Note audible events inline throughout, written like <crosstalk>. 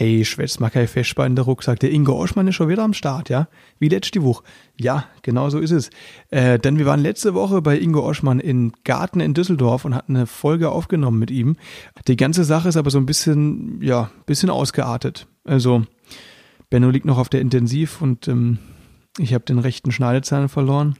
Hey, schwätz mal kein Festbein in der Rucksack. Der Ingo Oschmann ist schon wieder am Start, ja? Wie letzte Woche. Ja, genau so ist es. Äh, denn wir waren letzte Woche bei Ingo Oschmann in Garten in Düsseldorf und hatten eine Folge aufgenommen mit ihm. Die ganze Sache ist aber so ein bisschen, ja, bisschen ausgeartet. Also, Benno liegt noch auf der Intensiv und ähm, ich habe den rechten Schneidezahn verloren.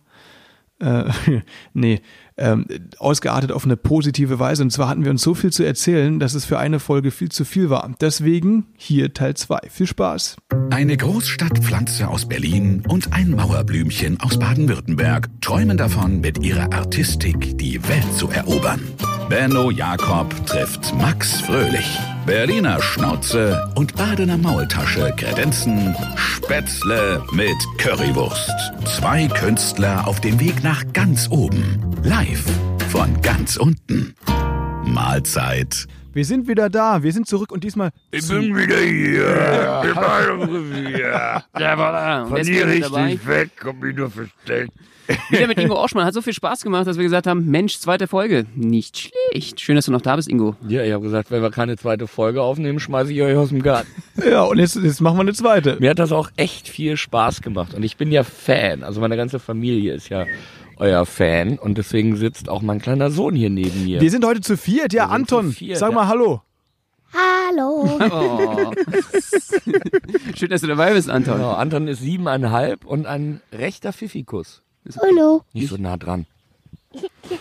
Äh, <laughs> nee, ähm, ausgeartet auf eine positive Weise. Und zwar hatten wir uns so viel zu erzählen, dass es für eine Folge viel zu viel war. Deswegen hier Teil 2. Viel Spaß. Eine Großstadtpflanze aus Berlin und ein Mauerblümchen aus Baden-Württemberg träumen davon, mit ihrer Artistik die Welt zu erobern. Benno Jakob trifft Max Fröhlich. Berliner Schnauze und Badener Maultasche kredenzen Spätzle mit Currywurst. Zwei Künstler auf dem Weg nach ganz oben. Live von ganz unten. Mahlzeit. Wir sind wieder da. Wir sind zurück und diesmal. Ich bin wieder hier. Ich bin wieder. Der war da. Und Von jetzt hier bin ich dabei. richtig weg, komm ich nur versteckt. Wieder mit Ingo Oschmann. Hat so viel Spaß gemacht, dass wir gesagt haben, Mensch, zweite Folge. Nicht schlecht. Schön, dass du noch da bist, Ingo. Ja, ich habe gesagt, wenn wir keine zweite Folge aufnehmen, schmeiße ich euch aus dem Garten. Ja, und jetzt, jetzt machen wir eine zweite. Mir hat das auch echt viel Spaß gemacht und ich bin ja Fan. Also meine ganze Familie ist ja euer Fan und deswegen sitzt auch mein kleiner Sohn hier neben mir. Wir sind heute zu viert. Ja, Anton, viert, sag ja. mal Hallo. Hallo. Oh. <laughs> Schön, dass du dabei bist, Anton. Genau, Anton ist siebeneinhalb und ein rechter Pfiffikus. Hallo. Nicht so nah dran.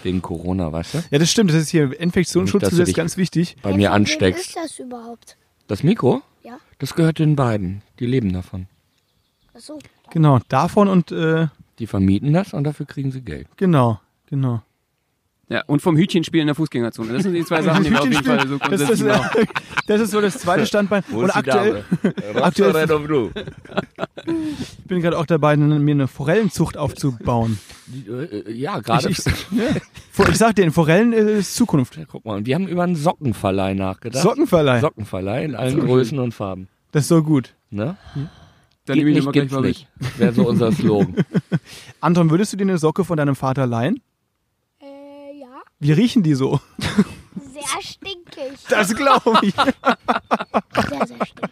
Wegen Corona, weißt du? Ja, das stimmt. Das ist hier Infektionsschutz, Nicht, dass das du ist dich- ganz wichtig. Bei mir ansteckst. ist das überhaupt? Das Mikro? Ja. Das gehört den beiden. Die leben davon. Achso. Genau, davon und äh, Die vermieten das und dafür kriegen sie Geld. genau, genau. Ja, und vom Hütchenspiel in der Fußgängerzone. Das sind die zwei <laughs> Sachen, die wir auf jeden Fall so Das, das, grundsätzlich machen. <laughs> das ist so das zweite Standbein. Und aktuell, <laughs> aktuell ich bin gerade auch dabei, mir eine Forellenzucht aufzubauen. Ja, Ich, gerade. ich, ja, ich sag dir, Forellen ist Zukunft. Ja, guck mal, und wir haben über einen Sockenverleih nachgedacht. Sockenverleih. Sockenverleih in allen Größen und Farben. Das ist so gut. Ne? Dann Geht nehme ich nicht, immer gleich mal mit. nicht. Wäre so unser Slogan. <laughs> Anton, würdest du dir eine Socke von deinem Vater leihen? Äh, ja. Wie riechen die so? Sehr stinkig. Das glaube ich. Sehr, sehr stinkig.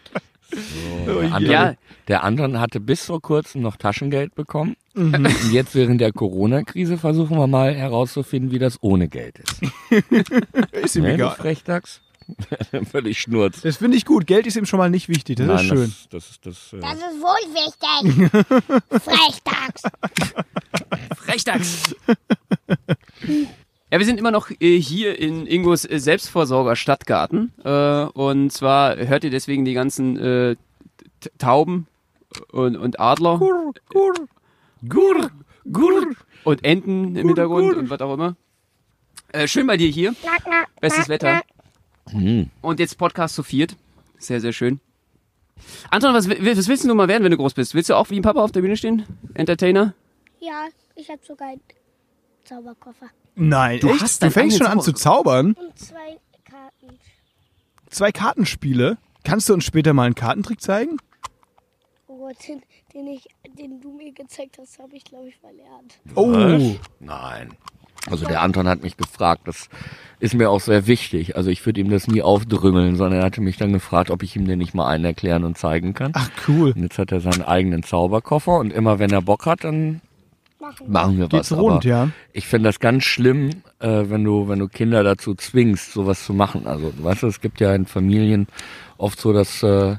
Oh. Anton, Ja. Der Anton hatte bis vor kurzem noch Taschengeld bekommen. Mhm. Und jetzt während der Corona-Krise versuchen wir mal herauszufinden, wie das ohne Geld ist. <laughs> Ist ihm Ne, du egal. Frechdachs? <laughs> Völlig schnurz. Das finde ich gut. Geld ist ihm schon mal nicht wichtig. Das Nein, ist schön. Das, das, das, äh, Das ist wohl wichtig. <laughs> Frechdachs. Frechdachs. Ja, wir sind immer noch äh, hier in Ingos äh, Selbstversorger Stadtgarten. Äh, und zwar hört ihr deswegen die ganzen Tauben und, und Adler Gur, gur. Gur, gur. und Enten im Hintergrund und was auch immer. Schön bei dir hier. Bestes Wetter. Knack. Hm. Und jetzt Podcast zu viert. Sehr, sehr schön. Anton, was, was willst du mal werden, wenn du groß bist? Willst du auch wie ein Papa auf der Bühne stehen? Entertainer? Ja, ich habe sogar einen Zauberkoffer. Nein, Du echt? hast Du fängst schon an zu zaubern? Und zwei Karten. Zwei Kartenspiele. Kannst du uns später mal einen Kartentrick zeigen? Oh Gott, den, den, ich, den du mir gezeigt hast, habe ich, glaube ich, verlernt. Oh. Nein. Also der Anton hat mich gefragt, das ist mir auch sehr wichtig. Also ich würde ihm das nie aufdrümmeln, sondern er hatte mich dann gefragt, ob ich ihm den nicht mal einen erklären und zeigen kann. Ach, cool. Und jetzt hat er seinen eigenen Zauberkoffer und immer wenn er Bock hat, dann Machen wir. Geht's was. rund, ja. ich finde das ganz schlimm, äh, wenn du, wenn du Kinder dazu zwingst, sowas zu machen. Also, du weißt, du, es gibt ja in Familien oft so, dass äh,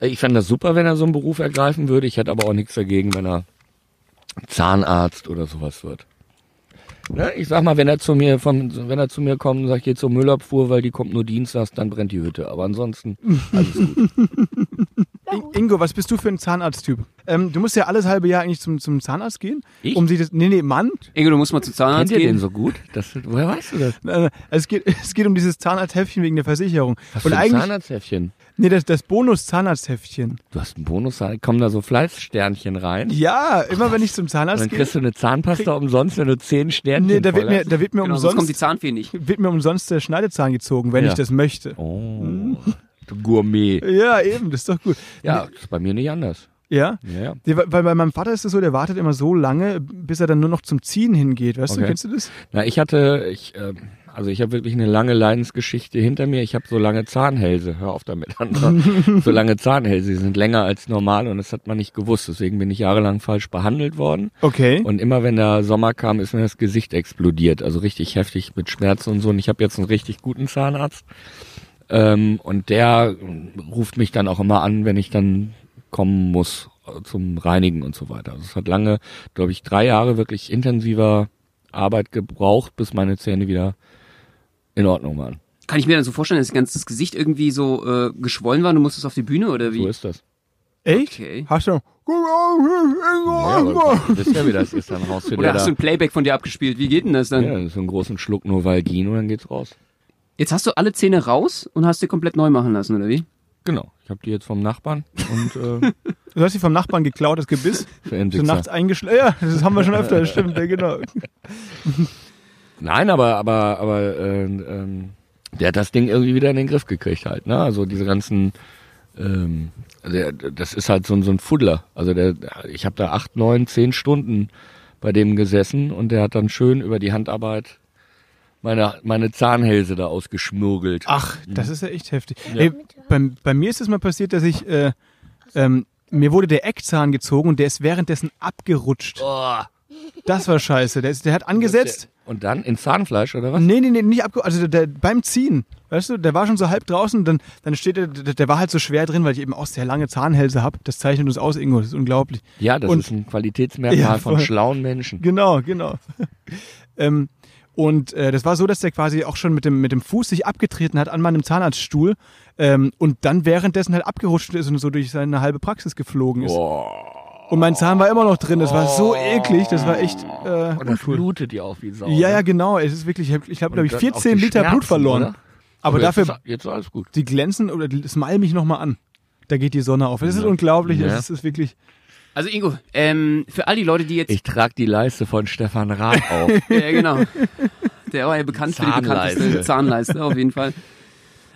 ich fände das super, wenn er so einen Beruf ergreifen würde. Ich hätte aber auch nichts dagegen, wenn er Zahnarzt oder sowas wird. Ne? Ich sag mal, wenn er zu mir von, wenn er zu mir kommt und sagt, geh zur Müllabfuhr, weil die kommt nur dienstags, dann brennt die Hütte. Aber ansonsten alles gut. <laughs> In Ingo, was bist du für ein Zahnarzttyp? Ähm, du musst ja alles halbe Jahr eigentlich zum, zum Zahnarzt gehen. Ich? Um sich das, nee, nee, Mann. Ingo, du musst mal zu Zahnarzt Kennt ihr den gehen. so gut? Das, woher weißt du das? Äh, Es geht, <laughs> es geht um dieses Zahnarzthäftchen wegen der Versicherung. Was Und für ein Zahnarzthäftchen? nee, das, das Bonus-Zahnarzthäftchen. Du hast einen Bonus, kommen da so Fleißsternchen rein? Ja, immer wenn ich zum Zahnarzt dann gehe. kriegst du eine Zahnpasta umsonst, wenn du zehn Sternchen Nee, da wird mir, da wird mir Genau, sonst kommt die umsonst, Zahnfee nicht. wird mir umsonst der Schneidezahn gezogen, wenn Ja. ich das möchte. Oh, du Gourmet. Ja, eben, das ist doch gut. Ja, das ist bei mir nicht anders. Ja? Ja, ja. Weil bei meinem Vater ist es so, der wartet immer so lange, bis er dann nur noch zum Ziehen hingeht. Weißt du, Okay. kennst du das? Na, ich hatte, ich äh, Also ich habe wirklich eine lange Leidensgeschichte hinter mir. Ich habe so lange Zahnhälse. Hör auf damit, <laughs> Andra. so lange Zahnhälse, die sind länger als normal und das hat man nicht gewusst. Deswegen bin ich jahrelang falsch behandelt worden. Okay. Und immer wenn der Sommer kam, ist mir das Gesicht explodiert. Also richtig heftig mit Schmerzen und so. Und ich habe jetzt einen richtig guten Zahnarzt. Ähm, und der ruft mich dann auch immer an, wenn ich dann kommen muss äh, zum Reinigen und so weiter. Also es hat lange, glaube ich, drei Jahre wirklich intensiver Arbeit gebraucht, bis meine Zähne wieder in Ordnung waren. Kann ich mir dann so vorstellen, dass das ganze Gesicht irgendwie so äh, geschwollen war und du musstest auf die Bühne oder wie? So ist das. Echt? Okay. Hast du? Ja, aber wisst ja, wie das ist, dann raus du Oder hast du ein Playback von dir abgespielt? Wie geht denn das dann? ja, so einen großen Schluck Novalgin und dann geht's raus. Jetzt hast du alle Zähne raus und hast sie komplett neu machen lassen, oder wie? Genau. Ich habe die jetzt vom Nachbarn und äh, <laughs> Du hast sie vom Nachbarn geklaut, das Gebiss. für So nachts eingeschlafen. Ja, das haben wir schon öfter, das stimmt, ja, genau. <laughs> Nein, aber aber aber äh, ähm, der hat das Ding irgendwie wieder in den Griff gekriegt halt. Ne? Also diese ganzen, ähm, der, das ist halt so, ein- so ein Fuddler. Also der, ich habe da acht, neun, zehn Stunden bei dem gesessen und der hat dann schön über die Handarbeit meine meine Zahnhälse da ausgeschmürgelt. Ach, das ist ja echt heftig. Ey, bei, bei mir ist es mal passiert, dass ich, äh, ähm, mir wurde der Eckzahn gezogen und der ist währenddessen abgerutscht. Das war scheiße. Der, ist, der hat angesetzt. Und dann ins Zahnfleisch oder was? Nee, nee, nee, nicht abgerutscht. Also der, der, beim Ziehen, weißt du, der war schon so halb draußen, dann, dann steht der, der, war halt so schwer drin, weil ich eben auch sehr lange Zahnhälse habe. Das zeichnet uns aus, Ingo, das ist unglaublich. Ja, das Und- ist ein Qualitätsmerkmal Ja, von schlauen Menschen. Genau, genau. <laughs> ähm, und äh, das war so, dass der quasi auch schon mit dem, mit dem Fuß sich abgetreten hat an meinem Zahnarztstuhl ähm, und dann währenddessen halt abgerutscht ist und so durch seine halbe Praxis geflogen ist. Und mein Zahn war immer noch drin. Das war so eklig. Das war echt. Äh, Und das blutet ja auch wie Sau. ja, ja, ne? genau. Es ist wirklich. Ich habe, ich hab, glaube ich, Und dann 14 auch die Liter Blut Schmerzen, verloren. oder? Aber jetzt dafür, Ist, jetzt ist alles gut. die glänzen oder es mal mich nochmal an. Da geht die Sonne auf. Das ist Ja. unglaublich. Ja. Das ist, ist wirklich. Also Ingo, ähm, für all die Leute, die jetzt... Ich trage die Leiste von Stefan Raab <laughs> auf. Ja, genau. Der war ja bekannt für die bekannteste Zahnleiste. Zahnleiste, auf jeden Fall.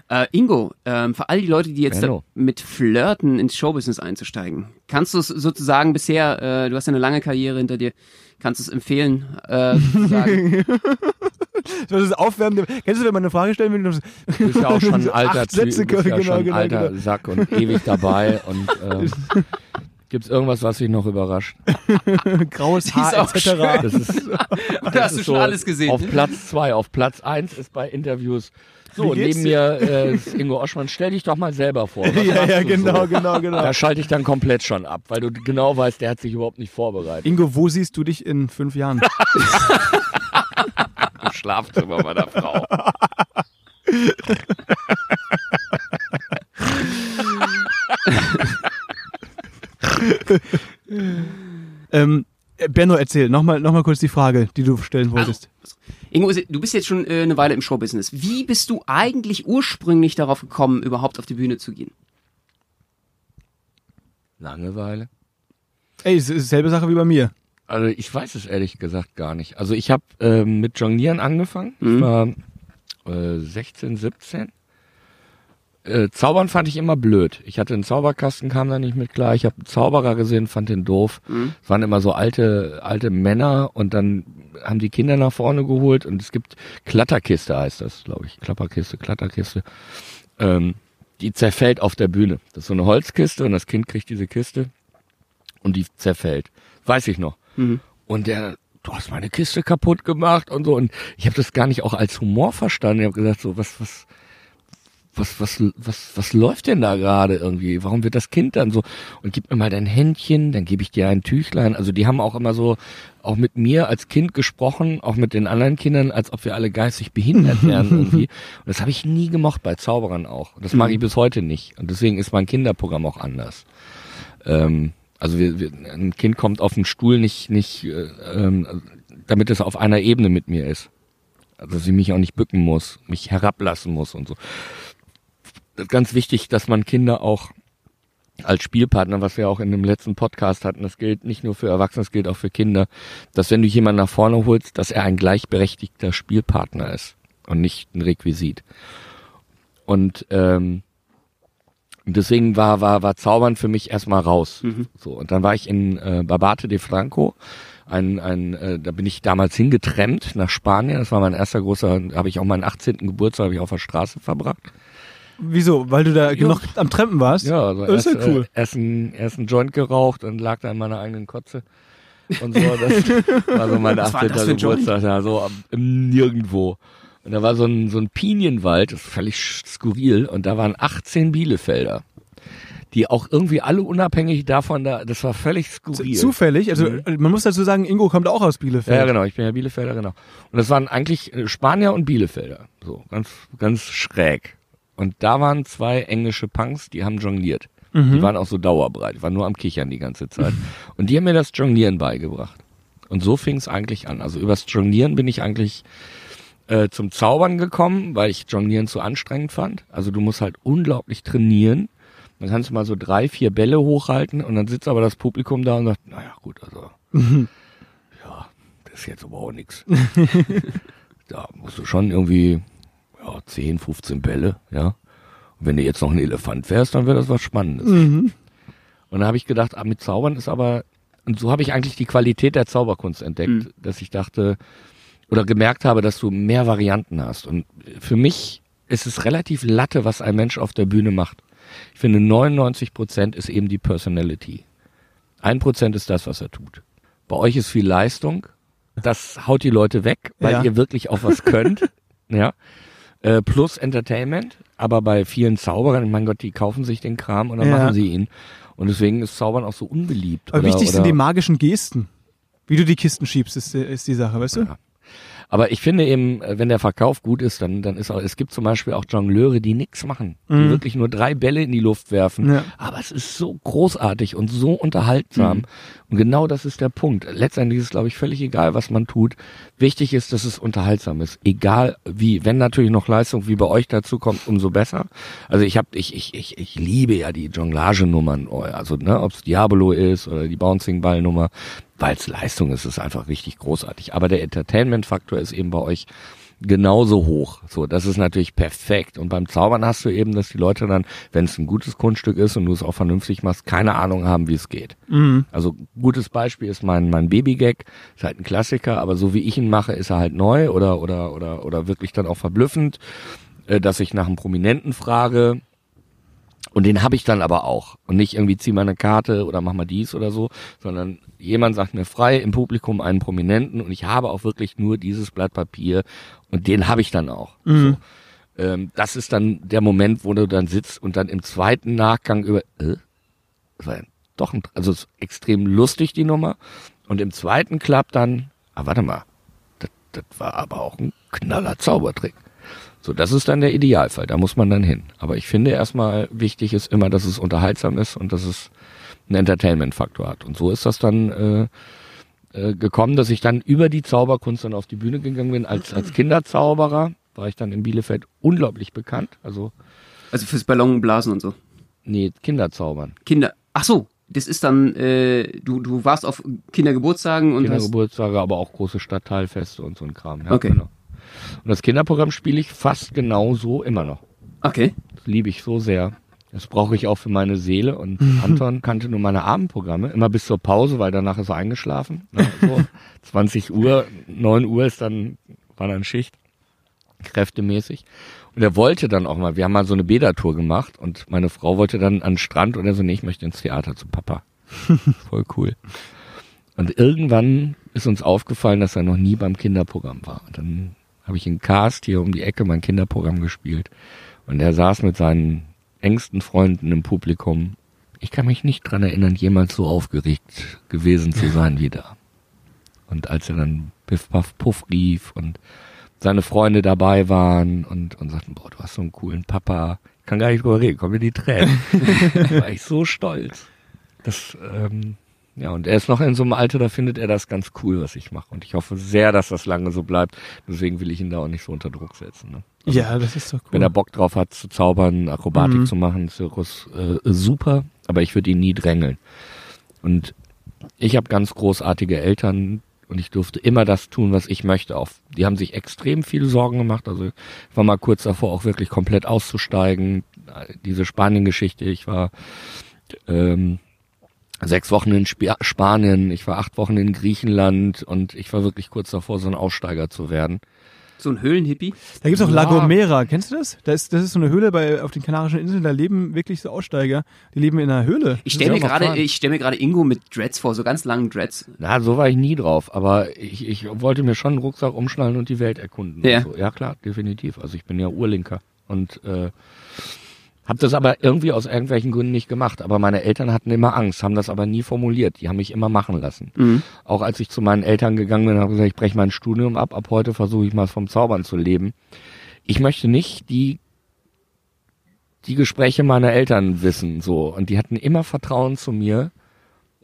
Äh, Ingo, ähm, für all die Leute, die jetzt mit Flirten ins Showbusiness einzusteigen, kannst du es sozusagen bisher, äh, du hast ja eine lange Karriere hinter dir, kannst du es empfehlen, äh, sozusagen, <laughs> Das ist aufwärmende. Kennst du, wenn man eine Frage stellen will? Du bist ja auch schon ein <laughs> alter Sätze, Typ, du bist ja genau, schon genau, alter genau. Sack und ewig dabei. Und ähm, gibt's irgendwas, was dich noch überrascht? <laughs> graues Haar auch etc. Das ist, <laughs> oder hast du ist schon alles gesehen? Auf Platz zwei. Auf Platz eins ist bei Interviews. So, neben mir äh, ist Ingo Oschmann. Stell dich doch mal selber vor. <laughs> Ja, ja, du genau, so? genau, genau. Da schalte ich dann komplett schon ab, weil du genau weißt, der hat sich überhaupt nicht vorbereitet. Ingo, wo siehst du dich in fünf Jahren? Im Schlafzimmer meiner Frau. <laughs> ähm, äh, Benno, erzähl, nochmal noch mal kurz die Frage, die du stellen wolltest. Ingo, du bist jetzt schon äh, eine Weile im Showbusiness. Wie bist du eigentlich ursprünglich darauf gekommen, überhaupt auf die Bühne zu gehen? Langeweile. Ey, es ist dieselbe Sache wie bei mir. Also ich weiß es ehrlich gesagt gar nicht. Also ich habe ähm, mit Jonglieren angefangen. Ich Mhm. war äh, 16, 17. Äh, Zaubern fand ich immer blöd. Ich hatte einen Zauberkasten, kam da nicht mit klar. Ich habe einen Zauberer gesehen, fand den doof. Mhm. Es waren immer so alte, alte Männer und dann haben die Kinder nach vorne geholt und es gibt Klatterkiste heißt das, glaube ich. Klapperkiste, Klatterkiste. Ähm, die zerfällt auf der Bühne. Das ist so eine Holzkiste und das Kind kriegt diese Kiste und die zerfällt. Weiß ich noch. Mhm. Und der, du hast meine Kiste kaputt gemacht und so. Und ich habe das gar nicht auch als Humor verstanden. Ich habe gesagt, so, was, was, was, was, was, was läuft denn da gerade irgendwie? Warum wird das Kind dann so? Und gib mir mal dein Händchen, dann gebe ich dir ein Tüchlein. Also die haben auch immer so, auch mit mir als Kind gesprochen, auch mit den anderen Kindern, als ob wir alle geistig behindert wären <laughs> irgendwie. Und das habe ich nie gemocht bei Zauberern auch. Und das mag ich bis heute nicht. Und deswegen ist mein Kinderprogramm auch anders. Ähm, also wir, wir, ein Kind kommt auf den Stuhl nicht, nicht, äh, ähm, damit es auf einer Ebene mit mir ist. Also dass ich mich auch nicht bücken muss, mich herablassen muss und so. Ganz wichtig, dass man Kinder auch als Spielpartner, was wir auch in dem letzten Podcast hatten, das gilt nicht nur für Erwachsene, das gilt auch für Kinder, dass wenn du jemanden nach vorne holst, dass er ein gleichberechtigter Spielpartner ist und nicht ein Requisit. Und ähm, deswegen war, war, war Zaubern für mich erstmal raus. So, und dann war ich in äh, Barbate de Franco ein, ein äh, da bin ich damals hingetrennt nach Spanien. Das war mein erster großer, habe ich auch meinen 18. Geburtstag habe ich auf der Straße verbracht. Wieso? Weil du da Ja. noch am Trampen warst? Ja, also Das ist erst, ja cool. äh, erst, ein, erst ein Joint geraucht und lag da in meiner eigenen Kotze. Und so, das <laughs> war so mein Was war 18. das für ein Joint? Geburtstag, ja, so im Nirgendwo. Und da war so ein, so ein Pinienwald, das ist völlig skurril, und da waren 18 Bielefelder. Die auch irgendwie alle unabhängig davon da, das war völlig skurril. Zufällig, also Mhm. man muss dazu sagen, Ingo kommt auch aus Bielefeld. Ja, genau, ich bin ja Bielefelder, genau. Und das waren eigentlich äh, Spanier und Bielefelder. So, ganz, ganz schräg. Und da waren zwei englische Punks, die haben jongliert. Mhm. Die waren auch so dauerbreit, die waren nur am Kichern die ganze Zeit. Und die haben mir das Jonglieren beigebracht. Und so fing es eigentlich an. Also übers Jonglieren bin ich eigentlich äh, zum Zaubern gekommen, weil ich Jonglieren zu anstrengend fand. Also du musst halt unglaublich trainieren. Dann kannst du mal so drei, vier Bälle hochhalten und dann sitzt aber das Publikum da und sagt, naja gut, also ja, das ist jetzt aber auch nix. <laughs> da musst du schon irgendwie ja, 10, 15 Bälle, ja. Und wenn du jetzt noch ein Elefant wärst, dann wäre das was Spannendes. Mhm. Und da habe ich gedacht, ah, mit Zaubern ist aber, und so habe ich eigentlich die Qualität der Zauberkunst entdeckt, Mhm. dass ich dachte, oder gemerkt habe, dass du mehr Varianten hast. Und für mich ist es relativ latte, was ein Mensch auf der Bühne macht. Ich finde, 99 Prozent ist eben die Personality. Ein Prozent ist das, was er tut. Bei euch ist viel Leistung. Das haut die Leute weg, weil Ja. ihr wirklich auch was könnt. <laughs> ja. Äh, plus Entertainment. Aber bei vielen Zauberern, mein Gott, die kaufen sich den Kram und dann Ja. machen sie ihn. Und deswegen ist Zaubern auch so unbeliebt. Aber oder, wichtig sind oder, die magischen Gesten. Wie du die Kisten schiebst, ist, ist die Sache, weißt du? Ja. Aber ich finde eben, äh, wenn der Verkauf gut ist, dann, dann ist auch, es gibt zum Beispiel auch Jongleure, die nichts machen, die Mhm. wirklich nur drei Bälle in die Luft werfen. Ja. Aber es ist so großartig und so unterhaltsam. Mhm. Und genau das ist der Punkt. Letztendlich ist es, glaube ich, völlig egal, was man tut. Wichtig ist, dass es unterhaltsam ist. Egal wie. Wenn natürlich noch Leistung wie bei euch dazu kommt, umso besser. Also ich habe, ich, ich, ich, ich liebe ja die Jonglagennummern. Oh, Also, ne, ob es Diabolo ist oder die Bouncing Ball Nummer. Weil es Leistung ist, ist es einfach richtig großartig. Aber der Entertainment-Faktor ist eben bei euch genauso hoch. So, das ist natürlich perfekt. Und beim Zaubern hast du eben, dass die Leute dann, wenn es ein gutes Kunststück ist und du es auch vernünftig machst, keine Ahnung haben, wie es geht. Mhm. Also gutes Beispiel ist mein mein Babygag, ist halt ein Klassiker, aber so wie ich ihn mache, ist er halt neu oder oder oder oder wirklich dann auch verblüffend, äh, dass ich nach einem Prominenten frage. Und den habe ich dann aber auch. Und nicht irgendwie zieh mal eine Karte oder mach mal dies oder so, sondern jemand sagt mir frei im Publikum einen Prominenten und ich habe auch wirklich nur dieses Blatt Papier und den habe ich dann auch. Mhm. So. Ähm, das ist dann der Moment, wo du dann sitzt und dann im zweiten Nachgang über, äh, das war ja doch ein, also extrem lustig, die Nummer. Und im zweiten klappt dann, ah, warte mal, das, das war aber auch ein knaller Zaubertrick. So, das ist dann der Idealfall, da muss man dann hin. Aber ich finde erstmal wichtig ist immer, dass es unterhaltsam ist und dass es einen Entertainment-Faktor hat. Und so ist das dann äh, äh, gekommen, dass ich dann über die Zauberkunst dann auf die Bühne gegangen bin. Als, als Kinderzauberer war ich dann in Bielefeld unglaublich bekannt. Also, Also fürs Ballonblasen und so. nee, Kinderzaubern. Kinder. Ach so, das ist dann, äh, du, du warst auf Kindergeburtstagen und. Kindergeburtstage, aber auch große Stadtteilfeste und so ein Kram. Ja, Okay. Genau. Und das Kinderprogramm spiele ich fast genauso immer noch. Okay. Das liebe ich so sehr. Das brauche ich auch für meine Seele. Und Anton kannte nur meine Abendprogramme, immer bis zur Pause, weil danach ist er eingeschlafen. Ne, so <laughs> 20 Uhr, 9 Uhr ist dann, war dann Schicht, kräftemäßig. Und er wollte dann auch mal, wir haben mal so eine Bädertour gemacht und meine Frau wollte dann an den Strand und er so, nee, ich möchte ins Theater zu Papa. <laughs> Voll cool. Und irgendwann ist uns aufgefallen, dass er noch nie beim Kinderprogramm war. Und dann habe ich in Cast hier um die Ecke mein Kinderprogramm gespielt. Und er saß mit seinen engsten Freunden im Publikum. Ich kann mich nicht dran erinnern, jemals so aufgeregt gewesen zu sein wie da. Und als er dann Piff Puff Puff rief und seine Freunde dabei waren und, und sagten, boah, du hast so einen coolen Papa. Ich kann gar nicht drüber reden, kommen mir die Tränen. da <laughs> war ich so stolz. Das, ähm, ja, und er ist noch in so einem Alter, da findet er das ganz cool, was ich mache. Und ich hoffe sehr, dass das lange so bleibt. Deswegen will ich ihn da auch nicht so unter Druck setzen. Ne? Also, Ja, das ist doch cool. Wenn er Bock drauf hat, zu zaubern, Akrobatik Mhm. zu machen, Zirkus, äh, super, aber ich würde ihn nie drängeln. Und ich habe ganz großartige Eltern und ich durfte immer das tun, was ich möchte. Auch die haben sich extrem viele Sorgen gemacht. Also ich war mal kurz davor, auch wirklich komplett auszusteigen. Diese Spanien-Geschichte, ich war ähm, sechs Wochen in Sp Spanien, ich war acht Wochen in Griechenland und ich war wirklich kurz davor, so ein Aussteiger zu werden. So ein Höhlenhippie. Da gibt's auch Ja. La Gomera, kennst du das? Da ist, das ist so eine Höhle bei, auf den Kanarischen Inseln, da leben wirklich so Aussteiger, die leben in einer Höhle. Ich stelle mir gerade, ich stelle mir gerade Ingo mit Dreads vor, so ganz langen Dreads. Na, so war ich nie drauf, aber ich, ich wollte mir schon einen Rucksack umschnallen und die Welt erkunden. Ja. So. ja klar, definitiv. Also ich bin ja Urlinker und äh, habe das aber irgendwie aus irgendwelchen Gründen nicht gemacht. Aber meine Eltern hatten immer Angst, haben das aber nie formuliert. Die haben mich immer machen lassen. Mhm. Auch als ich zu meinen Eltern gegangen bin, habe gesagt, ich breche mein Studium ab. Ab heute versuche ich mal vom Zaubern zu leben. Ich möchte nicht die die Gespräche meiner Eltern wissen so und die hatten immer Vertrauen zu mir.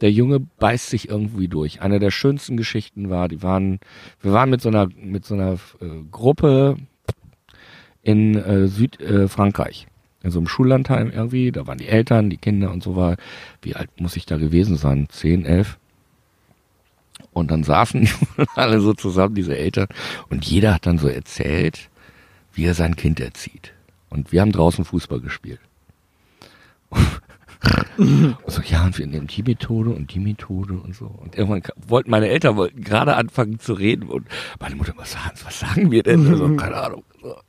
Der Junge beißt sich irgendwie durch. Eine der schönsten Geschichten war, die waren, wir waren mit so einer mit so einer äh, Gruppe in äh, Südfrankreich. Äh, Frankreich. In so einem Schullandheim irgendwie, da waren die Eltern, die Kinder und so war. Wie alt muss ich da gewesen sein? Zehn, elf? Und dann saßen <laughs> alle so zusammen, diese Eltern, und jeder hat dann so erzählt, wie er sein Kind erzieht. Und wir haben draußen Fußball gespielt. <laughs> Und so, ja, und wir nehmen die Methode und die Methode und so. Und irgendwann wollten meine Eltern wollten gerade anfangen zu reden und meine Mutter, was sagen, was sagen wir denn? Also, keine Ahnung.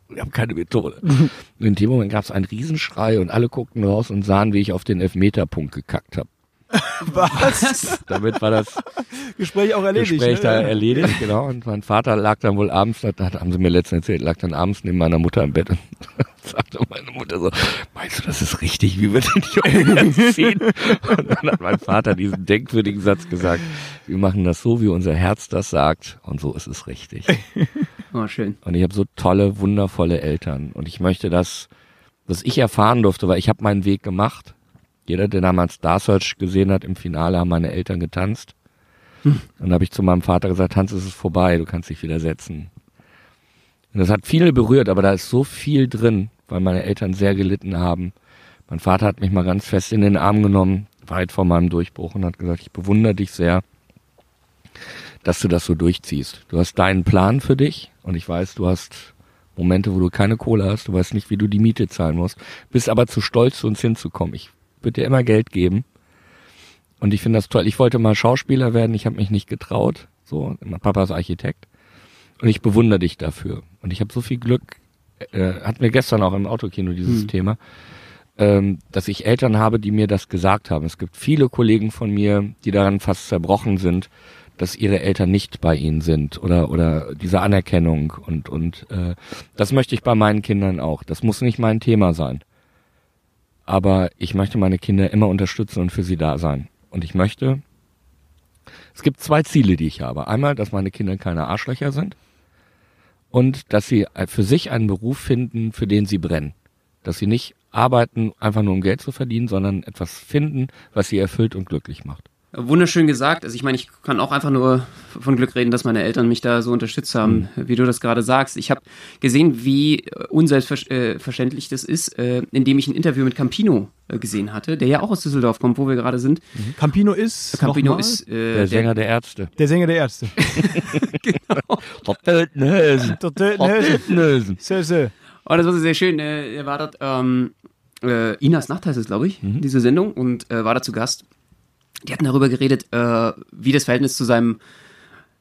Wir haben keine Methode. Und in dem Moment gab es einen Riesenschrei und alle guckten raus und sahen, wie ich auf den Elfmeterpunkt gekackt habe. <laughs> Was? Damit war das Gespräch auch erledigt. Gespräch ne? da erledigt, genau. Und mein Vater lag dann wohl abends, das hat- haben sie mir letztens erzählt, lag dann abends neben meiner Mutter im Bett und <laughs> sagte meine Mutter so, meinst du, das ist richtig, wie wir den Jungen erziehen? Und dann hat mein Vater diesen denkwürdigen Satz gesagt, wir machen das so, wie unser Herz das sagt und so ist es richtig. Oh, schön. Und ich habe so tolle, wundervolle Eltern. Und ich möchte das, was ich erfahren durfte, weil ich habe meinen Weg gemacht. Jeder, der damals Star Search gesehen hat, im Finale haben meine Eltern getanzt. Und dann habe ich zu meinem Vater gesagt, Hans, es ist vorbei, du kannst dich wieder setzen. Und das hat viele berührt, aber da ist so viel drin, weil meine Eltern sehr gelitten haben. Mein Vater hat mich mal ganz fest in den Arm genommen, weit vor meinem Durchbruch und hat gesagt, ich bewundere dich sehr, dass du das so durchziehst. Du hast deinen Plan für dich und ich weiß, du hast Momente, wo du keine Kohle hast, du weißt nicht, wie du die Miete zahlen musst, bist aber zu stolz, zu uns hinzukommen. Ich würde dir immer Geld geben und ich finde das toll. Ich wollte mal Schauspieler werden, ich habe mich nicht getraut. So, mein Papa ist Architekt und ich bewundere dich dafür. Und ich habe so viel Glück, äh, hatten wir gestern auch im Autokino dieses Thema, ähm, dass ich Eltern habe, die mir das gesagt haben. Es gibt viele Kollegen von mir, die daran fast zerbrochen sind, dass ihre Eltern nicht bei ihnen sind oder oder diese Anerkennung und und äh, das möchte ich bei meinen Kindern auch. Das muss nicht mein Thema sein, aber ich möchte meine Kinder immer unterstützen und für sie da sein. Und ich möchte, es gibt zwei Ziele, die ich habe. Einmal, dass meine Kinder keine Arschlöcher sind und dass sie für sich einen Beruf finden, für den sie brennen. Dass sie nicht arbeiten, einfach nur um Geld zu verdienen, sondern etwas finden, was sie erfüllt und glücklich macht. Wunderschön gesagt. Also ich meine, ich kann auch einfach nur von Glück reden, dass meine Eltern mich da so unterstützt haben, Mhm. wie du das gerade sagst. Ich habe gesehen, wie äh, unselbstverständlich das ist, äh, indem ich ein Interview mit Campino äh, gesehen hatte, der ja auch aus Düsseldorf kommt, wo wir gerade sind. Campino ist. Campino nochmal, ist äh, Der Sänger der Ärzte. Der Sänger der Ärzte. Nösen. <laughs> <laughs> Der Tötenhöse. Nösen. So, so. Oh, das war sehr schön. Äh, er war dort, ähm, äh, Inas Nacht heißt es, glaube ich, diese Sendung, und äh, war da zu Gast. Die hatten darüber geredet, äh, wie das Verhältnis zu seinem,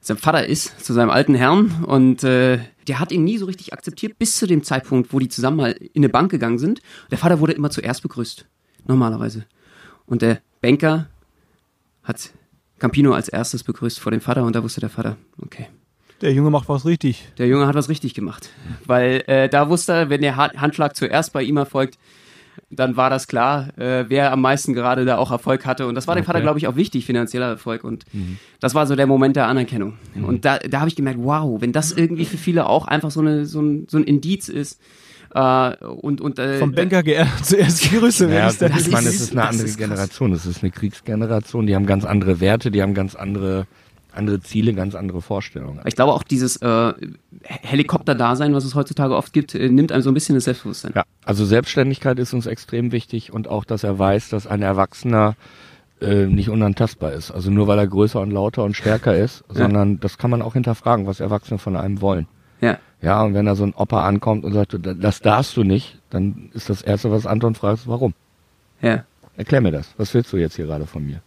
seinem Vater ist, zu seinem alten Herrn. Und äh, der hat ihn nie so richtig akzeptiert, bis zu dem Zeitpunkt, wo die zusammen mal in eine Bank gegangen sind. Der Vater wurde immer zuerst begrüßt, normalerweise. Und der Banker hat Campino als erstes begrüßt vor dem Vater und da wusste der Vater, okay, Der Junge macht was richtig. der Junge hat was richtig gemacht. Weil äh, da wusste er, wenn der Ha- Handschlag zuerst bei ihm erfolgt, dann war das klar, äh, wer am meisten gerade da auch Erfolg hatte. Und das war dem Vater, glaube ich, auch wichtig, finanzieller Erfolg. Und das war so der Moment der Anerkennung. Und da, da habe ich gemerkt, wow, wenn das irgendwie für viele auch einfach so, eine, so, ein, so ein Indiz ist. Äh, und, und, äh, Vom Banker geehrt <laughs> zuerst Grüße. Ja, wenn es dann ich das meine, ist- es ist eine das andere. Generation. Es ist eine Kriegsgeneration. Die haben ganz andere Werte, die haben ganz andere, andere Ziele, ganz andere Vorstellungen. ich glaube auch dieses äh, Helikopter-Dasein, was es heutzutage oft gibt, äh, nimmt einem so ein bisschen das Selbstbewusstsein. Ja, also Selbstständigkeit ist uns extrem wichtig und auch, dass er weiß, dass ein Erwachsener äh, nicht unantastbar ist. Also nur weil er größer und lauter und stärker <laughs> ist, sondern das kann man auch hinterfragen, was Erwachsene von einem wollen. Ja. Ja, und wenn da so ein Opa ankommt und sagt, "Da- das darfst du nicht, dann ist das Erste, was Anton fragt, warum? ja. Erklär mir das. Was willst du jetzt hier gerade von mir?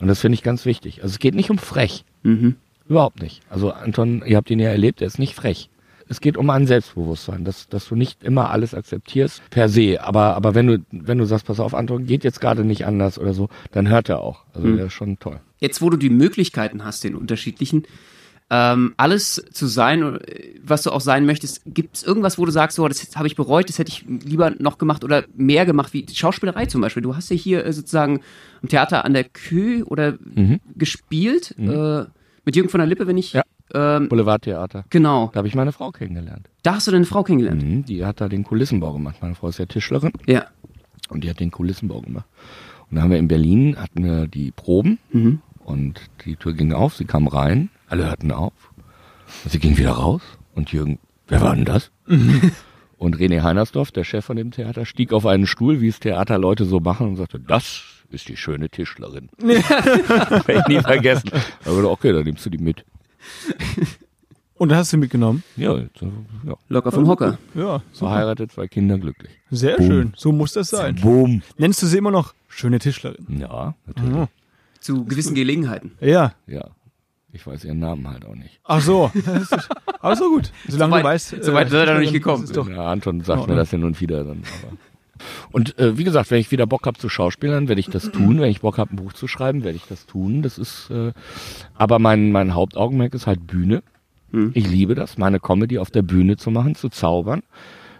Und das finde ich ganz wichtig. Also es geht nicht um frech. Mhm. Überhaupt nicht. Also Anton, ihr habt ihn ja erlebt, er ist nicht frech. Es geht um ein Selbstbewusstsein, dass, dass du nicht immer alles akzeptierst per se. Aber, aber wenn du, wenn du sagst, pass auf, Anton, geht jetzt gerade nicht anders oder so, dann hört er auch. Also Mhm. der ist schon toll. Jetzt, wo du die Möglichkeiten hast, den unterschiedlichen, ähm, alles zu sein, äh, was du auch sein möchtest, gibt es irgendwas, wo du sagst, so, das habe ich bereut, das hätte ich lieber noch gemacht oder mehr gemacht, wie Schauspielerei zum Beispiel. Du hast ja hier äh, sozusagen im Theater an der Kö oder gespielt äh, mit Jürgen von der Lippe, wenn ich Ja. ähm, Boulevardtheater. genau. Da habe ich meine Frau kennengelernt. Da hast du deine Frau kennengelernt. Mhm, die hat da den Kulissenbau gemacht. Meine Frau ist ja Tischlerin Ja. und die hat den Kulissenbau gemacht. Und dann haben wir in Berlin, hatten wir die Proben Mhm. und die Tür ging auf, sie kam rein, alle hörten auf und sie ging wieder raus und Jürgen, wer war denn das? <laughs> Und René Heinersdorf, der Chef von dem Theater, stieg auf einen Stuhl, wie es Theaterleute so machen und sagte, das ist die schöne Tischlerin. <laughs> <laughs> Werde ich nie vergessen. Aber okay, dann nimmst du die mit. Und da hast du mitgenommen. Ja, jetzt, äh, ja. Locker vom Hocker. Ja, super. verheiratet, zwei Kinder, glücklich. Sehr Boom. schön. So muss das sein. Boom. Nennst du sie immer noch schöne Tischlerin? Ja, natürlich. Zu gewissen Gelegenheiten. Ja. Ja. Ich weiß ihren Namen halt auch nicht. Ach so. <laughs> Das ist, aber so gut. Solange Soweit- du weißt. äh, soweit wird er noch nicht gekommen. doch, Ja, Anton sagt Oh, mir das hin und wieder dann. Aber. Und äh, wie gesagt, wenn ich wieder Bock habe zu Schauspielern, werde ich das tun. Wenn ich Bock habe, ein Buch zu schreiben, werde ich das tun. Das ist, äh, aber mein, mein Hauptaugenmerk ist halt Bühne. Ich liebe das, meine Comedy auf der Bühne zu machen, zu zaubern.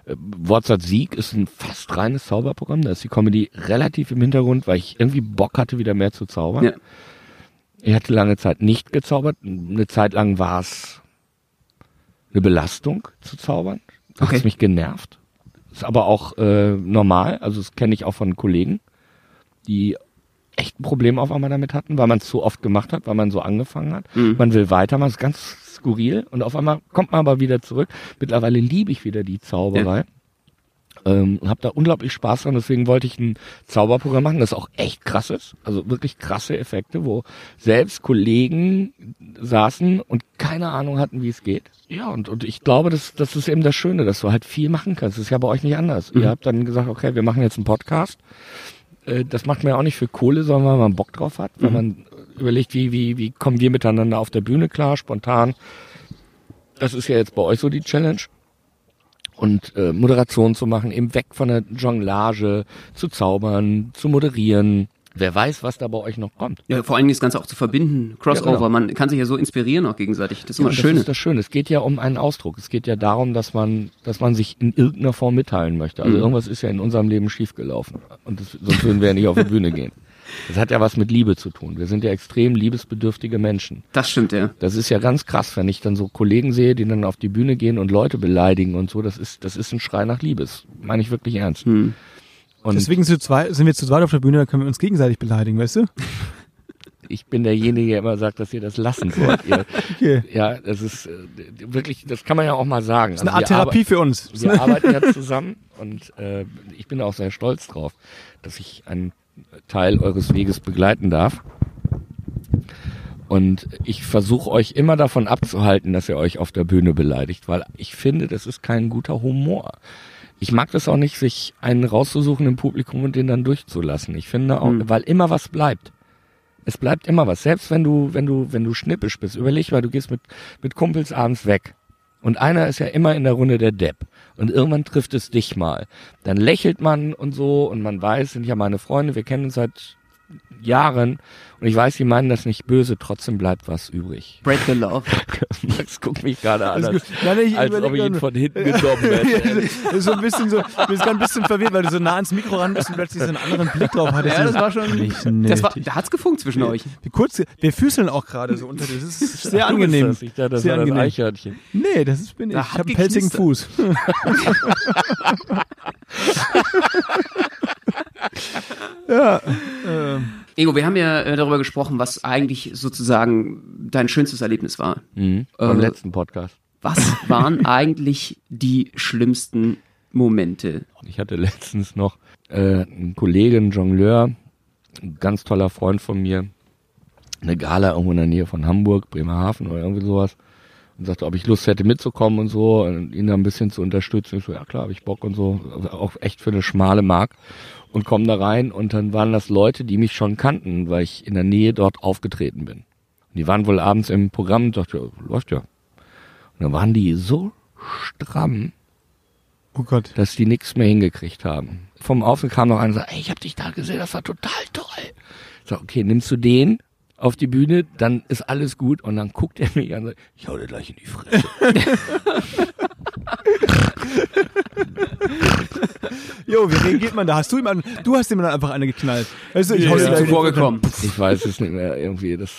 Äh, Wortsatz Sieg ist ein fast reines Zauberprogramm. Da ist die Comedy relativ im Hintergrund, weil ich irgendwie Bock hatte, wieder mehr zu zaubern. Ja. Ich hatte lange Zeit nicht gezaubert. Eine Zeit lang war es eine Belastung zu zaubern. Da Okay. hat's mich genervt. Ist aber auch äh, normal. Also das kenne ich auch von Kollegen, die echt ein Problem auf einmal damit hatten, weil man es zu oft gemacht hat, weil man so angefangen hat. Mhm. Man will weitermachen, ist ganz skurril. Und auf einmal kommt man aber wieder zurück. Mittlerweile liebe ich wieder die Zauberei. Ähm, und habe da unglaublich Spaß dran, deswegen wollte ich ein Zauberprogramm machen, das auch echt krass ist. Also wirklich krasse Effekte, wo selbst Kollegen saßen und keine Ahnung hatten, wie es geht. Ja, und, und ich glaube, das, das ist eben das Schöne, dass du halt viel machen kannst. Das ist ja bei euch nicht anders. Ihr habt dann gesagt, okay, wir machen jetzt einen Podcast. Äh, Das macht man ja auch nicht für Kohle, sondern weil man Bock drauf hat, weil man überlegt, wie, wie, wie kommen wir miteinander auf der Bühne klar, spontan. Das ist ja jetzt bei euch so die Challenge und äh, Moderation zu machen, eben weg von der Jonglage, zu zaubern, zu moderieren. Wer weiß, was da bei euch noch kommt. Ja, vor allen Dingen das Ganze auch zu verbinden. Crossover. Ja, genau. Man kann sich ja so inspirieren auch gegenseitig. Das ist immer Ja, das das Schöne. ist das Schöne. Es geht ja um einen Ausdruck. Es geht ja darum, dass man, dass man sich in irgendeiner Form mitteilen möchte. Also Mhm. irgendwas ist ja in unserem Leben schiefgelaufen. Und das, sonst würden wir ja nicht auf die Bühne gehen. <laughs> Das hat ja was mit Liebe zu tun. Wir sind ja extrem liebesbedürftige Menschen. Das stimmt, ja. Das ist ja ganz krass, wenn ich dann so Kollegen sehe, die dann auf die Bühne gehen und Leute beleidigen und so. Das ist, das ist ein Schrei nach Liebe. Das meine ich wirklich ernst. Hm. Und Deswegen sind, wir zu zweit auf der Bühne, da können wir uns gegenseitig beleidigen, weißt du? ich bin derjenige, der immer sagt, dass ihr das lassen sollt. ihr, <laughs> Okay. ja, das ist äh, wirklich, das kann man ja auch mal sagen. Das ist eine Also Art wir Therapie für uns. Wir arbeiten ja zusammen und äh, ich bin auch sehr stolz drauf, dass ich einen Teil eures Weges begleiten darf. Und ich versuche euch immer davon abzuhalten, dass ihr euch auf der Bühne beleidigt, weil ich finde, das ist kein guter Humor. Ich mag das auch nicht, sich einen rauszusuchen im Publikum und den dann durchzulassen. Ich finde auch, Hm. weil immer was bleibt. Es bleibt immer was. Selbst wenn du, wenn du, wenn du schnippisch bist, überleg mal, du gehst mit, mit Kumpels abends weg. Und einer ist ja immer in der Runde der Depp. Und irgendwann trifft es dich mal. Dann lächelt man und so und man weiß, sind ja meine Freunde, wir kennen uns seit Jahren. Und ich weiß, die meinen das nicht böse, trotzdem bleibt was übrig. Break the love. <laughs> Max guckt mich gerade an, Alles als. Nein, ich als ob ich ihn von hinten genommen hätte. <laughs> So ein bisschen so, ich bin gerade ein bisschen verwirrt, weil du so nah ans Mikro ran bist und plötzlich so einen anderen Blick drauf hattest. Ja, das war schon. Nicht Das war, da hat's gefunkt zwischen euch. Wie kurz, wir füßeln auch gerade so unter dir. Das ist <laughs> sehr Du angenehm. bist das. Ich dachte, das Sehr war angenehm. Eichhörnchen. Nee, das ist bin ich. Da Ich habe einen pelzigen Fuß. ja. Ähm, Ego, wir haben ja äh, darüber gesprochen, was eigentlich sozusagen dein schönstes Erlebnis war. Mhm. Beim Äh, letzten Podcast. Was <laughs> waren eigentlich die schlimmsten Momente? Ich hatte letztens noch äh, einen Kollegen, Jongleur, ein ganz toller Freund von mir, eine Gala irgendwo in der Nähe von Hamburg, Bremerhaven oder irgendwie sowas. Und sagte, ob ich Lust hätte mitzukommen und so, und ihn da ein bisschen zu unterstützen. Ich so, ja klar, habe ich Bock und so. Also auch echt für eine schmale Mark. Und komme da rein und dann waren das Leute, die mich schon kannten, weil ich in der Nähe dort aufgetreten bin. Und die waren wohl abends im Programm und dachte, läuft ja. Und dann waren die so stramm, Oh Gott. dass die nichts mehr hingekriegt haben. Vom Außen kam noch einer und sagte, ey, ich hab dich da gesehen, das war total toll. Ich sag, okay, nimmst du den auf die Bühne, dann ist alles gut. Und dann guckt er mich an und sagt, ich hau dir gleich in die Fresse. <laughs> <laughs> Jo, wie reagiert man da? Hast du ihm an, du hast ihm dann einfach eine geknallt. Weißt du, ich Ist gleich- zuvor gekommen. Ich weiß es nicht mehr, irgendwie, das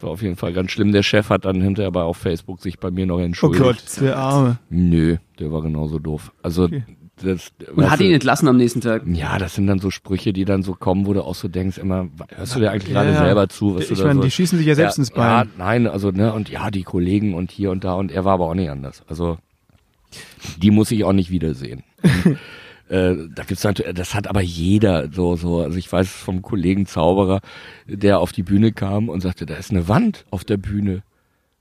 war auf jeden Fall ganz schlimm. Der Chef hat dann hinterher aber auf Facebook sich bei mir noch Oh entschuldigt. Gott, der Arme. Nö, der war genauso doof. Also, Okay. das, Und hat ihn entlassen am nächsten Tag. Ja, das sind dann so Sprüche, die dann so kommen, wo du auch so denkst, immer, hörst du dir eigentlich gerade Ja, ja. selber zu? Was Ich du da meine, so, die schießen sich ja selbst ins Ja, Bein. nein, also, ne, und ja, die Kollegen und hier und da, und er war aber auch nicht anders. Also, die muss ich auch nicht wiedersehen. <laughs> Äh, da gibt's natürlich, das hat aber jeder so, so, also ich weiß es vom Kollegen Zauberer, der auf die Bühne kam und sagte, da ist eine Wand auf der Bühne.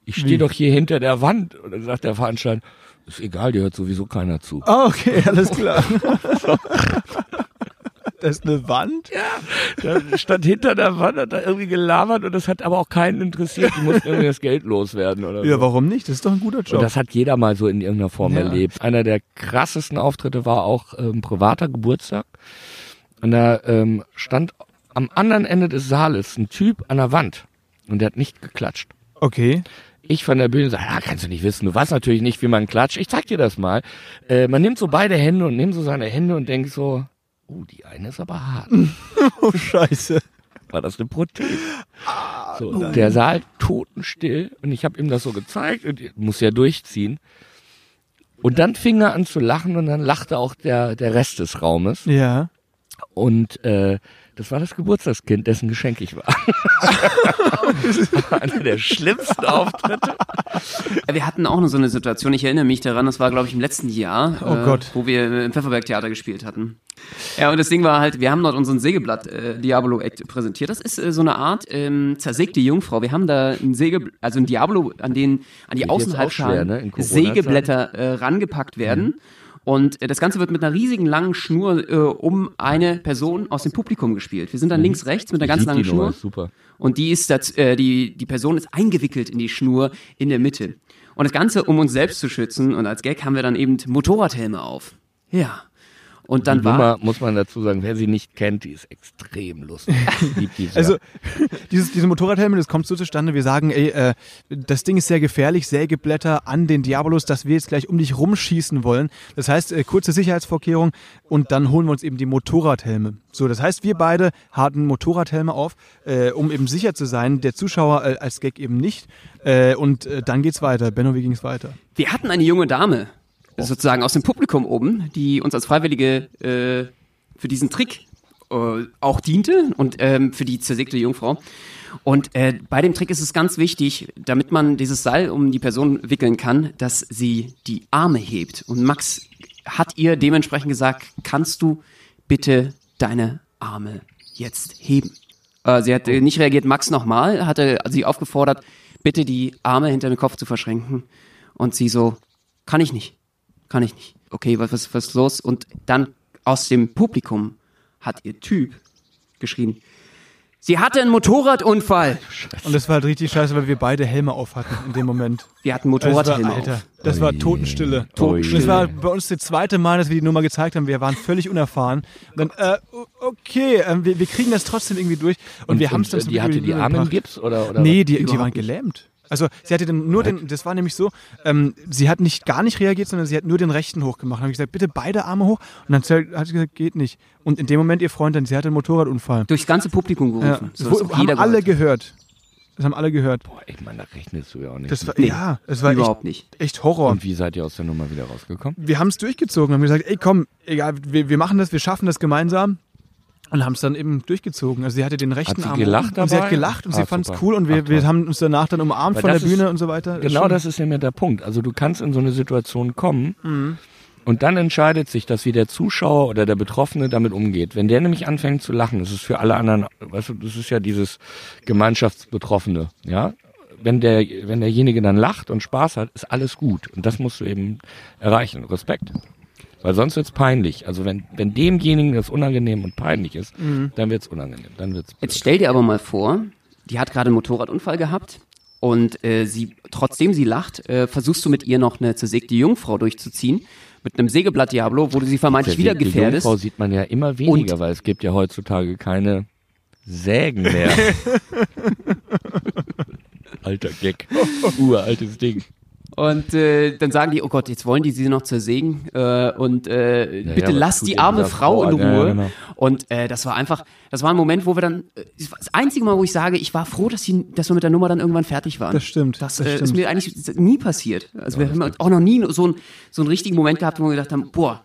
Ich stehe doch hier hinter der Wand. Und dann sagt der Veranstalter, ist egal, dir hört sowieso keiner zu. Ah, okay, alles klar. <laughs> <laughs> Das ist eine Wand? Der stand hinter der Wand, hat da irgendwie gelabert und das hat aber auch keinen interessiert. Die mussten irgendwie das Geld loswerden oder Ja, so. warum nicht? Das ist doch ein guter Und Job. das hat jeder mal so in irgendeiner Form Ja. erlebt. Einer der krassesten Auftritte war auch ähm, privater Geburtstag. Und da ähm, stand am anderen Ende des Saales ein Typ an der Wand und der hat nicht geklatscht. Okay. Ich von der Bühne sage, ja, kannst du nicht wissen, du weißt natürlich nicht, wie man klatscht. Ich zeig dir das mal. Äh, man nimmt so beide Hände und nimmt so seine Hände und denkt so, oh, die eine ist aber hart. <laughs> Oh, scheiße. war das eine Prothese. So, der Saal totenstill und ich habe ihm das so gezeigt und muss ja durchziehen. Und dann fing er an zu lachen und dann lachte auch der, der Rest des Raumes. Ja. Und äh, das war das Geburtstagskind, dessen Geschenk ich war. <laughs> Einer der schlimmsten <laughs> Auftritte. Wir hatten auch noch so eine Situation, ich erinnere mich daran, das war, glaube ich, im letzten Jahr, Oh Gott. wo wir im Pfefferberg-Theater gespielt hatten. Ja, und das Ding war halt, wir haben dort unseren Sägeblatt äh, Diabolo Act präsentiert. Das ist äh, so eine Art ähm, zersägte Jungfrau. Wir haben da ein Säge, also ein Diabolo, an den an die Außenhalbschalen ne. Sägeblätter äh, rangepackt werden. Und äh, das Ganze wird mit einer riesigen langen Schnur äh, um eine Person aus dem Publikum gespielt. Wir sind dann links, rechts mit einer ganz Mhm. Langen Schnur. super. Und die ist das, äh, die, die Person ist eingewickelt in die Schnur in der Mitte. Und das Ganze, um uns selbst zu schützen, und als Gag haben wir dann eben Motorradhelme auf. Ja. Und dann Die war. Nummer, muss man dazu sagen, wer sie nicht kennt, die ist extrem lustig. <laughs> Die. Also, <laughs> dieses, diese Motorradhelme, das kommt so zustande, wir sagen, ey, äh, das Ding ist sehr gefährlich, Sägeblätter an den Diabolos, dass wir jetzt gleich um dich rumschießen wollen. Das heißt, äh, kurze Sicherheitsvorkehrung und dann holen wir uns eben die Motorradhelme. So, das heißt, wir beide hatten Motorradhelme auf, äh, um eben sicher zu sein, der Zuschauer äh, als Gag eben nicht. Äh, und äh, dann geht's weiter. Benno, wie ging's weiter? Wir hatten eine junge Dame, sozusagen aus dem Publikum oben, die uns als Freiwillige äh, für diesen Trick äh, auch diente und ähm, für die zersägte Jungfrau. Und äh, bei dem Trick ist es ganz wichtig, damit man dieses Seil um die Person wickeln kann, dass sie die Arme hebt. Und Max hat ihr dementsprechend gesagt, kannst du bitte deine Arme jetzt heben? Äh, sie hat äh, nicht reagiert. Max nochmal, hatte sie aufgefordert, bitte die Arme hinter dem Kopf zu verschränken. Und sie so, kann ich nicht. Kann ich nicht. Okay, was, was, was ist los? Und dann aus dem Publikum hat ihr Typ geschrien, sie hatte einen Motorradunfall. Und das war halt richtig scheiße, weil wir beide Helme auf hatten in dem Moment. Wir hatten Motorradhelme Alter, auf. das war Totenstille. Totenstille. Das war bei uns das zweite Mal, dass wir die Nummer gezeigt haben. Wir waren völlig unerfahren. Und dann, äh, okay, ähm, wir, wir kriegen das trotzdem irgendwie durch. Und, wir haben es dann äh, zum die hatte die Arme im. Gips oder, oder Nee, die, die waren nicht. gelähmt. Also sie hatte den, nur den, das war nämlich so, ähm, sie hat nicht gar nicht reagiert, sondern sie hat nur den rechten hochgemacht. Dann habe ich gesagt, bitte beide Arme hoch. Und dann hat sie gesagt, geht nicht. Und in dem Moment ihr Freund dann, sie hatte einen Motorradunfall. Durchs ganze Publikum Ja, gerufen. das So, auch haben jeder alle gehört. gehört. Das haben alle gehört. Boah, ich meine, da rechnest du ja auch nicht. Das war, Nee, ja, das war Überhaupt echt, nicht. echt Horror. Und wie seid ihr aus der Nummer wieder rausgekommen? wir haben es durchgezogen, haben gesagt, ey komm, egal, wir, wir machen das, wir schaffen das gemeinsam. Und haben es dann eben durchgezogen. Also sie hatte den rechten sie Arm gelacht und sie hat dabei? gelacht und sie Ah, fand es cool und wir, Ach, wir haben uns danach dann umarmt Weil von der Bühne ist- und so weiter. Genau Schon- das ist ja mir der Punkt. Also du kannst in so eine Situation kommen Mhm. und dann entscheidet sich, dass wie der Zuschauer oder der Betroffene damit umgeht. Wenn der nämlich anfängt zu lachen, das ist für alle anderen, weißt du, das ist ja dieses Gemeinschaftsbetroffene, ja. Wenn der, wenn derjenige dann lacht und Spaß hat, ist alles gut. Und das musst du eben erreichen. Respekt. Weil sonst wird's peinlich. Also wenn, wenn demjenigen das unangenehm und peinlich ist, dann wird's unangenehm. Dann wird's blöd. Jetzt stell dir aber mal vor, die hat gerade einen Motorradunfall gehabt und äh, sie, trotzdem sie lacht, äh, versuchst du mit ihr noch eine zersägte Jungfrau durchzuziehen mit einem Sägeblatt Diablo, wo du sie vermeintlich wieder Die gefährdest. Jungfrau sieht man ja immer weniger, weil es gibt ja heutzutage keine Sägen mehr. <laughs> Alter Gag. Uraltes Ding. Und äh, dann sagen die, oh Gott, jetzt wollen die sie noch zersägen äh, und äh, Ja, bitte ja, lass die arme Frau in an? Ja, Ruhe. genau. Und äh, das war einfach, das war ein Moment, wo wir dann, äh, das einzige Mal, wo ich sage, ich war froh, dass, sie, dass wir mit der Nummer dann irgendwann fertig waren. Das stimmt, Das, das äh, ist stimmt. mir eigentlich nie passiert. Also wir haben auch noch nie so, ein, so einen richtigen Moment gehabt, wo wir gedacht haben, boah,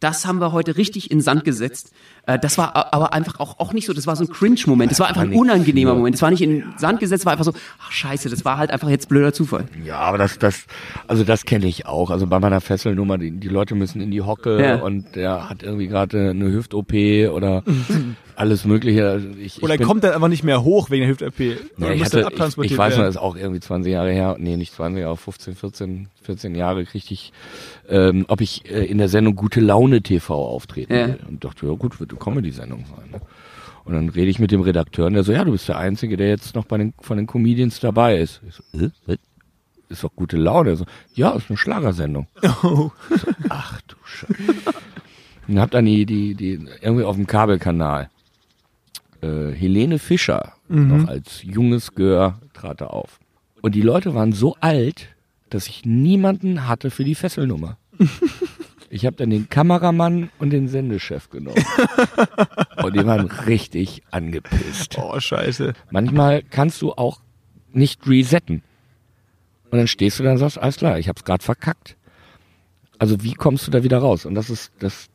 das haben wir heute richtig in Sand gesetzt. Äh, das war aber einfach auch, auch nicht so, das war so ein Cringe-Moment. Das war einfach ein unangenehmer Moment. Das war nicht in Sand gesetzt, war einfach so, ach scheiße, das war halt einfach jetzt blöder Zufall. Ja, aber das, das, also das kenne ich auch. Also bei meiner Fesselnummer, die, die Leute müssen in die Hocke Ja. und der hat irgendwie gerade eine Hüft-OP oder <laughs> alles Mögliche. Ich, Oder ich er bin, kommt dann einfach nicht mehr hoch wegen der Hüft-OP. ja, ich, hatte, ich, ich weiß noch, das ist auch irgendwie 20 Jahre her. Nee, nicht 20, aber 15, 14, 14 Jahre kriegte ich, ähm, ob ich äh, in der Sendung Gute Laune TV auftreten Ja. will. Und dachte, ja gut, wird eine Comedy-Sendung sein. Ne? Und dann rede ich mit dem Redakteur und der so, ja, du bist der Einzige, der jetzt noch bei den, von den Comedians dabei ist. Ich so, äh, was? Ist doch gute Laune. So, ja, ist eine Schlagersendung. <laughs> Oh. So, Ach du Scheiße. <laughs> Und hab dann die, die, die, irgendwie auf dem Kabelkanal, äh, Helene Fischer, noch als junges Gör, trat da auf. Und die Leute waren so alt, dass ich niemanden hatte für die Fesselnummer. <laughs> Ich habe dann den Kameramann und den Sendechef genommen. <laughs> Und die waren richtig angepisst. Oh, scheiße. Manchmal kannst du auch nicht resetten. Und dann stehst du da und sagst, alles klar, ich hab's gerade verkackt. Also wie kommst du da wieder raus? Und das ist das.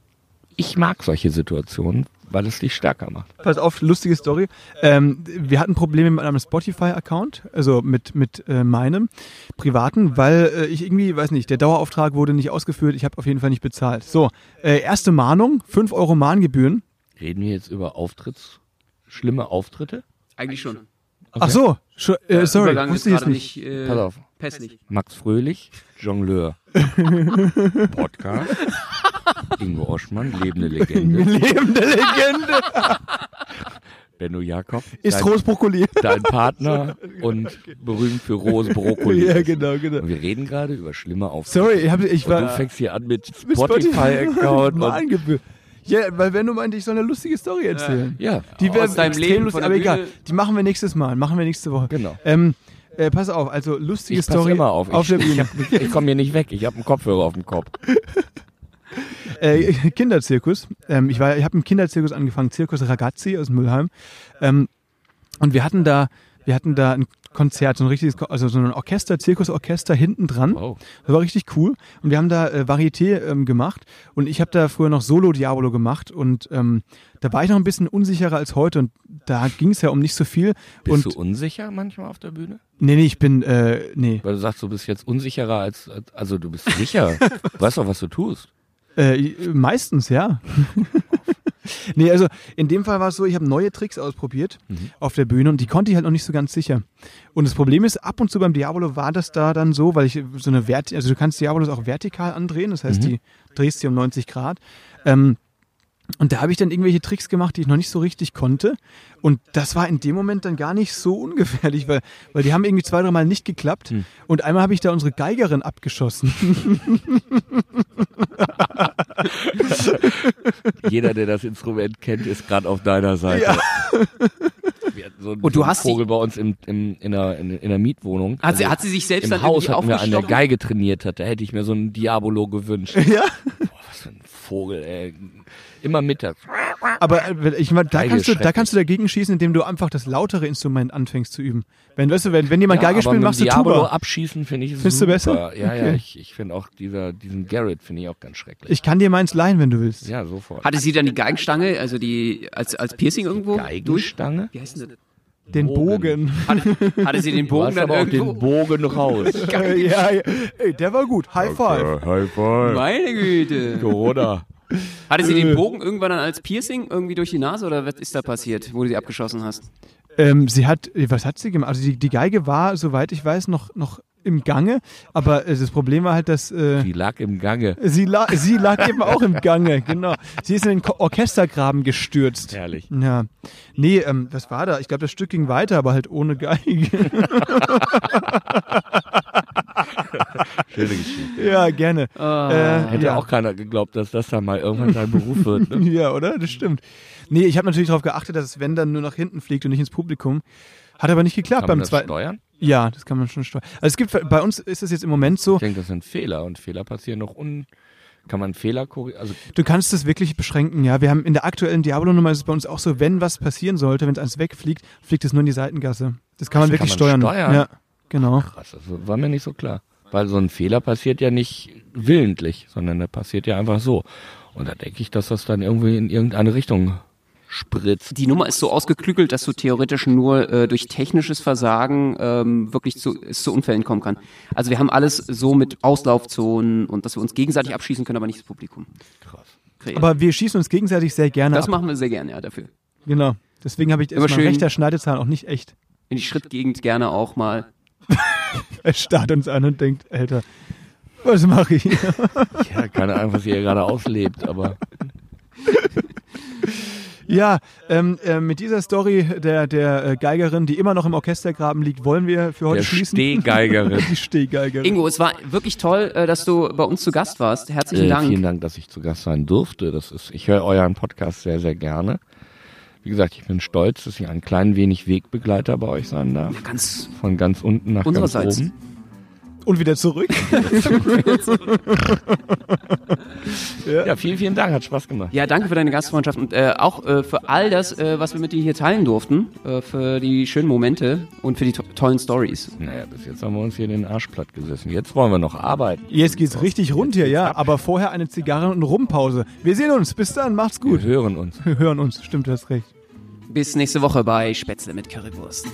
Ich mag solche Situationen, weil es dich stärker macht. Pass auf, lustige Story. Ähm, wir hatten Probleme mit einem Spotify-Account, also mit, mit äh, meinem privaten, weil äh, ich irgendwie, weiß nicht, der Dauerauftrag wurde nicht ausgeführt, ich habe auf jeden Fall nicht bezahlt. So, äh, erste Mahnung, 5 Euro Mahngebühren. Reden wir jetzt über Auftritts, schlimme Auftritte? Eigentlich schon. Ach so, scho- äh, sorry, Übergang wusste ich jetzt nicht. nicht äh, Pass auf. pässlich. Max Fröhlich, Jongleur. <laughs> Podcast. <laughs> Ingo Oschmann, lebende <laughs> Legende. Lebende Legende. <laughs> Benno Jakob. Ist dein, rohes Brokkoli. dein Partner und berühmt für rohes Brokkoli. ja, genau, genau. Und wir reden gerade über schlimme Auftritte. Sorry, ich, hab, ich Und du war... fängst hier an mit Spotify-Account. Ja, weil Benno meinte, ich soll eine lustige Story erzählen. ja, Die wäre Aus deinem extrem Leben, lustig, von aber egal. Die machen wir nächstes Mal, machen wir nächste Woche. Genau. Ähm, äh, pass auf, also lustige ich Story immer auf. auf ich der Bühne. ich, ich komme hier nicht weg. Ich habe einen Kopfhörer auf dem Kopf. Äh, Kinderzirkus. Ähm, ich war, ich habe im Kinderzirkus angefangen, Zirkus Ragazzi aus Mülheim. Ähm, und wir hatten da, wir hatten da ein Konzert, so ein richtiges, also so ein Orchester, Zirkusorchester hinten dran. Wow. Das war richtig cool. Und wir haben da äh, Varieté ähm, gemacht. Und ich habe da früher noch Solo Diabolo gemacht. Und ähm, da war ich noch ein bisschen unsicherer als heute. Und da ging es ja um nicht so viel. Bist und du unsicher manchmal auf der Bühne? nee, nee, ich bin, äh, nee. Weil du sagst, du bist jetzt unsicherer als, als also du bist sicher. <laughs> du weißt doch, was du tust. Äh, meistens, ja. <laughs> nee, also in dem Fall war es so, ich habe neue Tricks ausprobiert auf der Bühne und die konnte ich halt noch nicht so ganz sicher. Und das Problem ist, ab und zu beim Diabolo war das da dann so, weil ich so eine Vert also du kannst Diabolos auch vertikal andrehen, das heißt, die drehst die um 90 Grad. Ähm, und da habe ich dann irgendwelche Tricks gemacht, die ich noch nicht so richtig konnte. Und das war in dem Moment dann gar nicht so ungefährlich, weil, weil die haben irgendwie zwei, drei Mal nicht geklappt. Und einmal habe ich da unsere Geigerin abgeschossen. <laughs> Jeder, der das Instrument kennt, ist gerade auf deiner Seite. Ja. Wir hatten so einen, Und so du einen hast die- Vogel bei uns im, im, in, der, in, in der Mietwohnung. Hat sie, Also hat sie sich selbst Im dann Haus hatten wir einen, der? Geige trainiert hat. Da hätte ich mir so einen Diabolo gewünscht. ja. Boah, was für ein Vogel, ey. Immer mittags. Aber äh, ich meine, da kannst, du, da kannst du dagegen schießen, indem du einfach das lautere Instrument anfängst zu üben. Wenn, weißt du, wenn, wenn jemand Ja, Geige spielt, machst du Diabolo Tuba. abschießen finde ich Findest du besser? Ja, ja, Okay. ich, ich finde auch dieser, diesen Garrett finde ich auch ganz schrecklich. Ich kann dir meins leihen, wenn du willst. ja, sofort. Hatte sie dann die Geigenstange, also die als, als Piercing irgendwo? Geigenstange? Wie heißt denn das? Den Bogen. Bogen. Hatte, hatte sie den Du Bogen hast dann aber auch irgendwo? den Bogen raus. <laughs> ja, ja. Ey, der war gut. High five. High five. Meine Güte. Corona. Hatte sie Äh. den Bogen irgendwann dann als Piercing irgendwie durch die Nase oder was ist da passiert, wo du sie abgeschossen hast? Ähm, sie hat, was hat sie gemacht? Also die, die Geige war, soweit ich weiß, noch, noch im Gange, aber äh, das Problem war halt, dass äh, Die lag im Gange. sie, la sie lag eben auch im Gange, genau. Sie ist in den Ko Orchestergraben gestürzt. Herrlich. Ja. Nee, ähm, was war da? Ich glaube, das Stück ging weiter, aber halt ohne Geige. Schöne Geschichte. ja, gerne. äh, Hätte ja. auch keiner geglaubt, dass das dann mal irgendwann sein Beruf wird. Ne? <laughs> Ja, oder? Das stimmt. Nee, ich habe natürlich darauf geachtet, dass es, wenn dann nur nach hinten fliegt und nicht ins Publikum. Hat aber nicht geklappt Kann beim man das zweiten. steuern? Ja, das kann man schon steuern. Also es gibt bei uns ist es jetzt im Moment so, Ich denke, das sind Fehler und Fehler passieren noch un. Kann man Fehler korrigieren? Also du kannst es wirklich beschränken, ja. Wir haben in der aktuellen Diablo-Nummer ist es bei uns auch so, wenn was passieren sollte, wenn es eins wegfliegt, fliegt es nur in die Seitengasse. Das kann man Das wirklich kann man steuern. steuern? Ja, genau. krass, das war mir nicht so klar. Weil so ein Fehler passiert ja nicht willentlich, sondern der passiert ja einfach so. Und da denke ich, dass das dann irgendwie in irgendeine Richtung spritzt. Die Nummer ist so ausgeklügelt, dass du theoretisch nur äh, durch technisches Versagen ähm, wirklich zu, zu Unfällen kommen kann. Also wir haben alles so mit Auslaufzonen und dass wir uns gegenseitig abschießen können, aber nicht das Publikum. Krass. Kreieren. Aber wir schießen uns gegenseitig sehr gerne das ab. machen wir sehr gerne, ja, dafür. Genau. Deswegen habe ich schön- rechter Schneidezahn auch nicht echt. In die Schrittgegend gerne auch mal. <laughs> Er starrt uns an und denkt, Alter, was mache ich hier? <laughs> Ja, keine Ahnung, was ihr gerade auslebt, aber <laughs> Ja, ähm, äh, mit dieser Story der, der äh, Geigerin, die immer noch im Orchestergraben liegt, wollen wir für heute der schließen. Stehgeigerin. Die Stehgeigerin. Ingo, es war wirklich toll, äh, dass du bei uns zu Gast warst. Herzlichen Äh, Dank. vielen Dank, dass ich zu Gast sein durfte. Das ist, ich höre euren Podcast sehr, sehr gerne. Wie gesagt, ich bin stolz, dass ich ein klein wenig Wegbegleiter bei euch sein darf. Ganz Von ganz unten nach ganz oben. Und wieder zurück. <laughs> Ja, vielen, vielen Dank, hat Spaß gemacht. Ja, danke für deine Gastfreundschaft und äh, auch äh, für all das, äh, was wir mit dir hier teilen durften, äh, für die schönen Momente und für die to tollen Stories. Naja, bis jetzt haben wir uns hier den Arsch platt gesessen. Jetzt wollen wir noch arbeiten. Jetzt geht's richtig rund hier, ja. Aber vorher eine Zigarre und eine Rumpause. Wir sehen uns. Bis dann. Macht's Wir gut. hören uns. Wir hören uns. Stimmt, du hast recht. Bis nächste Woche bei Spätzle mit Currywurst.